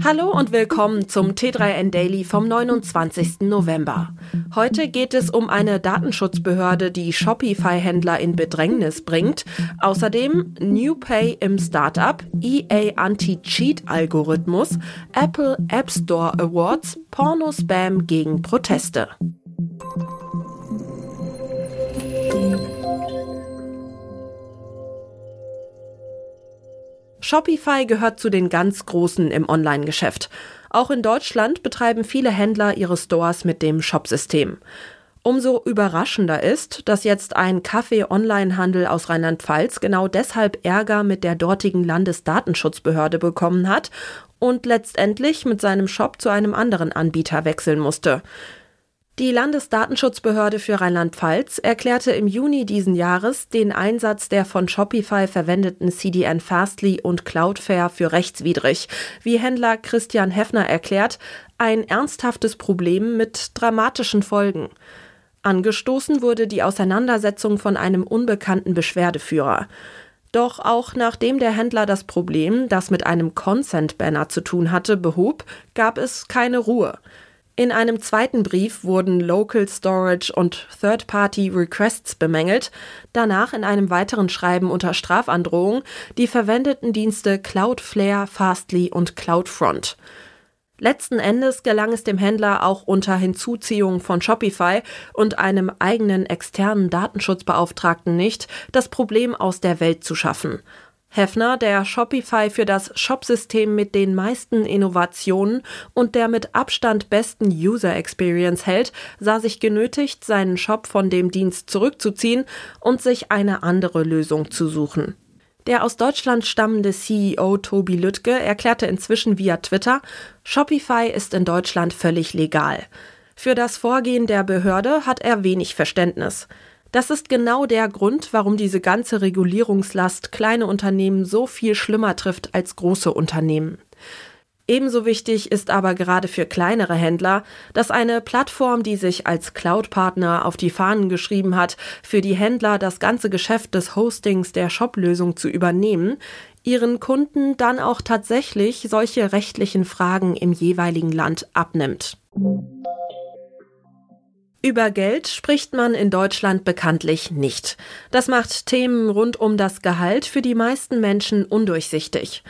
Hallo und willkommen zum T3N Daily vom 29. November. Heute geht es um eine Datenschutzbehörde, die Shopify-Händler in Bedrängnis bringt. Außerdem New Pay im Startup, EA Anti-Cheat-Algorithmus, Apple App Store Awards, Pornospam gegen Proteste. Shopify gehört zu den ganz Großen im Online-Geschäft. Auch in Deutschland betreiben viele Händler ihre Stores mit dem Shopsystem. Umso überraschender ist, dass jetzt ein Kaffee-Online-Handel aus Rheinland-Pfalz genau deshalb Ärger mit der dortigen Landesdatenschutzbehörde bekommen hat und letztendlich mit seinem Shop zu einem anderen Anbieter wechseln musste. Die Landesdatenschutzbehörde für Rheinland-Pfalz erklärte im Juni diesen Jahres den Einsatz der von Shopify verwendeten CDN Fastly und Cloudflare für rechtswidrig. Wie Händler Christian Heffner erklärt, ein ernsthaftes Problem mit dramatischen Folgen. Angestoßen wurde die Auseinandersetzung von einem unbekannten Beschwerdeführer. Doch auch nachdem der Händler das Problem, das mit einem Consent-Banner zu tun hatte, behob, gab es keine Ruhe. In einem zweiten Brief wurden Local Storage und Third-Party Requests bemängelt, danach in einem weiteren Schreiben unter Strafandrohung die verwendeten Dienste Cloudflare, Fastly und Cloudfront. Letzten Endes gelang es dem Händler auch unter Hinzuziehung von Shopify und einem eigenen externen Datenschutzbeauftragten nicht, das Problem aus der Welt zu schaffen. Heffner, der Shopify für das Shopsystem mit den meisten Innovationen und der mit Abstand besten User Experience hält, sah sich genötigt, seinen Shop von dem Dienst zurückzuziehen und sich eine andere Lösung zu suchen. Der aus Deutschland stammende CEO Tobi Lüttke erklärte inzwischen via Twitter, Shopify ist in Deutschland völlig legal. Für das Vorgehen der Behörde hat er wenig Verständnis. Das ist genau der Grund, warum diese ganze Regulierungslast kleine Unternehmen so viel schlimmer trifft als große Unternehmen. Ebenso wichtig ist aber gerade für kleinere Händler, dass eine Plattform, die sich als Cloud-Partner auf die Fahnen geschrieben hat, für die Händler das ganze Geschäft des Hostings der Shop-Lösung zu übernehmen, ihren Kunden dann auch tatsächlich solche rechtlichen Fragen im jeweiligen Land abnimmt. Über Geld spricht man in Deutschland bekanntlich nicht. Das macht Themen rund um das Gehalt für die meisten Menschen undurchsichtig.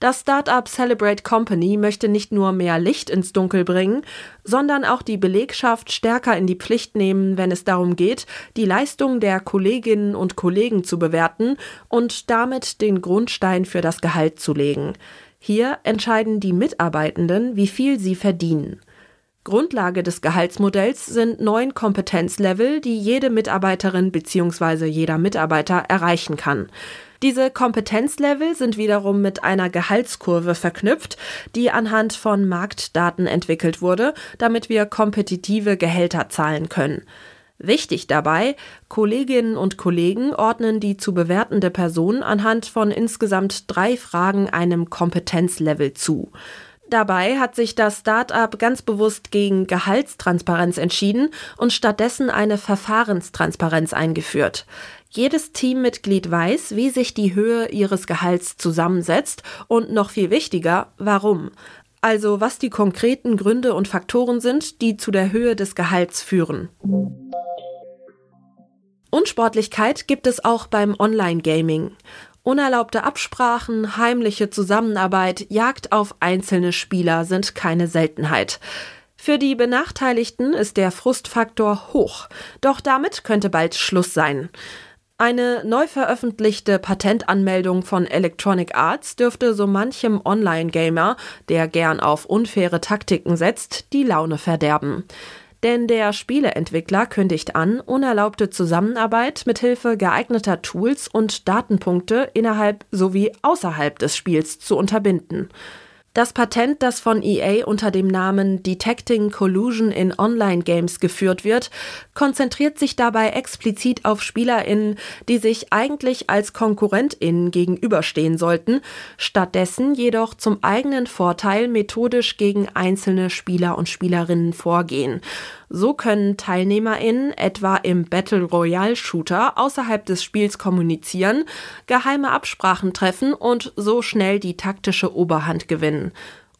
Das Startup Celebrate Company möchte nicht nur mehr Licht ins Dunkel bringen, sondern auch die Belegschaft stärker in die Pflicht nehmen, wenn es darum geht, die Leistung der Kolleginnen und Kollegen zu bewerten und damit den Grundstein für das Gehalt zu legen. Hier entscheiden die Mitarbeitenden, wie viel sie verdienen. Grundlage des Gehaltsmodells sind neun Kompetenzlevel, die jede Mitarbeiterin bzw. jeder Mitarbeiter erreichen kann. Diese Kompetenzlevel sind wiederum mit einer Gehaltskurve verknüpft, die anhand von Marktdaten entwickelt wurde, damit wir kompetitive Gehälter zahlen können. Wichtig dabei, Kolleginnen und Kollegen ordnen die zu bewertende Person anhand von insgesamt drei Fragen einem Kompetenzlevel zu. Dabei hat sich das Start-up ganz bewusst gegen Gehaltstransparenz entschieden und stattdessen eine Verfahrenstransparenz eingeführt. Jedes Teammitglied weiß, wie sich die Höhe ihres Gehalts zusammensetzt und noch viel wichtiger, warum. Also was die konkreten Gründe und Faktoren sind, die zu der Höhe des Gehalts führen. Unsportlichkeit gibt es auch beim Online-Gaming. Unerlaubte Absprachen, heimliche Zusammenarbeit, Jagd auf einzelne Spieler sind keine Seltenheit. Für die Benachteiligten ist der Frustfaktor hoch, doch damit könnte bald Schluss sein. Eine neu veröffentlichte Patentanmeldung von Electronic Arts dürfte so manchem Online-Gamer, der gern auf unfaire Taktiken setzt, die Laune verderben. Denn der Spieleentwickler kündigt an, unerlaubte Zusammenarbeit mithilfe geeigneter Tools und Datenpunkte innerhalb sowie außerhalb des Spiels zu unterbinden. Das Patent, das von EA unter dem Namen Detecting Collusion in Online Games geführt wird, konzentriert sich dabei explizit auf Spielerinnen, die sich eigentlich als Konkurrentinnen gegenüberstehen sollten, stattdessen jedoch zum eigenen Vorteil methodisch gegen einzelne Spieler und Spielerinnen vorgehen. So können TeilnehmerInnen etwa im Battle Royale Shooter außerhalb des Spiels kommunizieren, geheime Absprachen treffen und so schnell die taktische Oberhand gewinnen.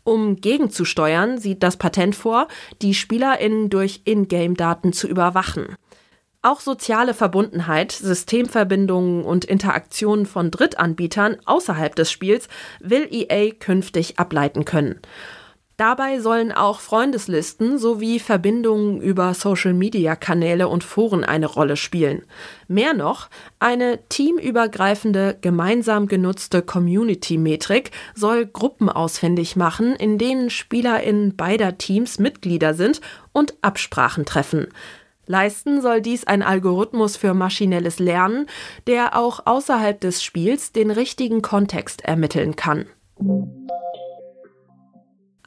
Um gegenzusteuern, sieht das Patent vor, die SpielerInnen durch Ingame-Daten zu überwachen. Auch soziale Verbundenheit, Systemverbindungen und Interaktionen von Drittanbietern außerhalb des Spiels will EA künftig ableiten können. Dabei sollen auch Freundeslisten sowie Verbindungen über Social-Media-Kanäle und Foren eine Rolle spielen. Mehr noch, eine teamübergreifende, gemeinsam genutzte Community-Metrik soll Gruppen ausfindig machen, in denen SpielerInnen beider Teams Mitglieder sind und Absprachen treffen. Leisten soll dies ein Algorithmus für maschinelles Lernen, der auch außerhalb des Spiels den richtigen Kontext ermitteln kann.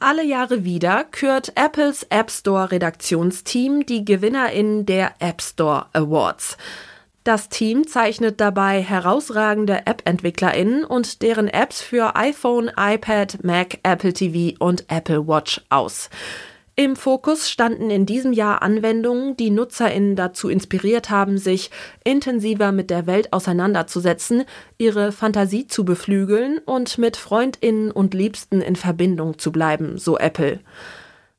Alle Jahre wieder kürt Apples App Store Redaktionsteam die GewinnerInnen der App Store Awards. Das Team zeichnet dabei herausragende App-EntwicklerInnen und deren Apps für iPhone, iPad, Mac, Apple TV und Apple Watch aus. Im Fokus standen in diesem Jahr Anwendungen, die Nutzerinnen dazu inspiriert haben, sich intensiver mit der Welt auseinanderzusetzen, ihre Fantasie zu beflügeln und mit Freundinnen und Liebsten in Verbindung zu bleiben, so Apple.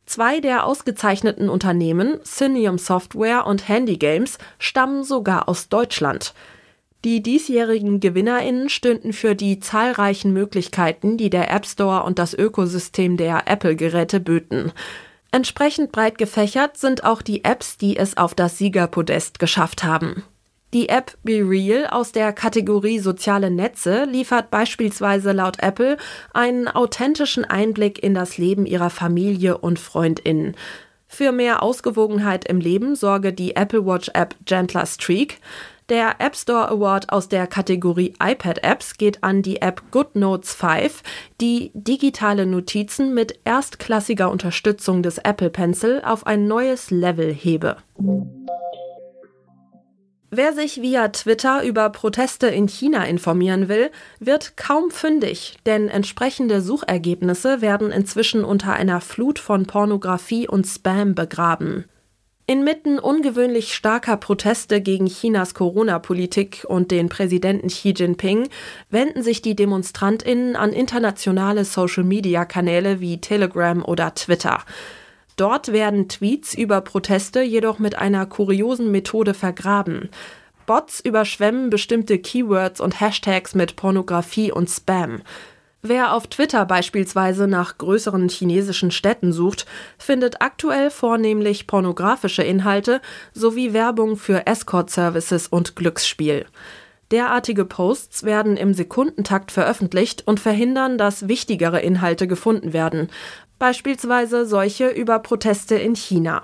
Zwei der ausgezeichneten Unternehmen, Cineum Software und Handy Games, stammen sogar aus Deutschland. Die diesjährigen GewinnerInnen stünden für die zahlreichen Möglichkeiten, die der App Store und das Ökosystem der Apple-Geräte böten. Entsprechend breit gefächert sind auch die Apps, die es auf das Siegerpodest geschafft haben. Die App Be Real aus der Kategorie soziale Netze liefert beispielsweise laut Apple einen authentischen Einblick in das Leben ihrer Familie und Freundinnen. Für mehr Ausgewogenheit im Leben sorge die Apple Watch App Gentler Streak. Der App Store Award aus der Kategorie iPad Apps geht an die App GoodNotes 5, die digitale Notizen mit erstklassiger Unterstützung des Apple Pencil auf ein neues Level hebe. Wer sich via Twitter über Proteste in China informieren will, wird kaum fündig, denn entsprechende Suchergebnisse werden inzwischen unter einer Flut von Pornografie und Spam begraben. Inmitten ungewöhnlich starker Proteste gegen Chinas Corona-Politik und den Präsidenten Xi Jinping wenden sich die Demonstrantinnen an internationale Social-Media-Kanäle wie Telegram oder Twitter. Dort werden Tweets über Proteste jedoch mit einer kuriosen Methode vergraben. Bots überschwemmen bestimmte Keywords und Hashtags mit Pornografie und Spam. Wer auf Twitter beispielsweise nach größeren chinesischen Städten sucht, findet aktuell vornehmlich pornografische Inhalte sowie Werbung für Escort-Services und Glücksspiel. Derartige Posts werden im Sekundentakt veröffentlicht und verhindern, dass wichtigere Inhalte gefunden werden, beispielsweise solche über Proteste in China.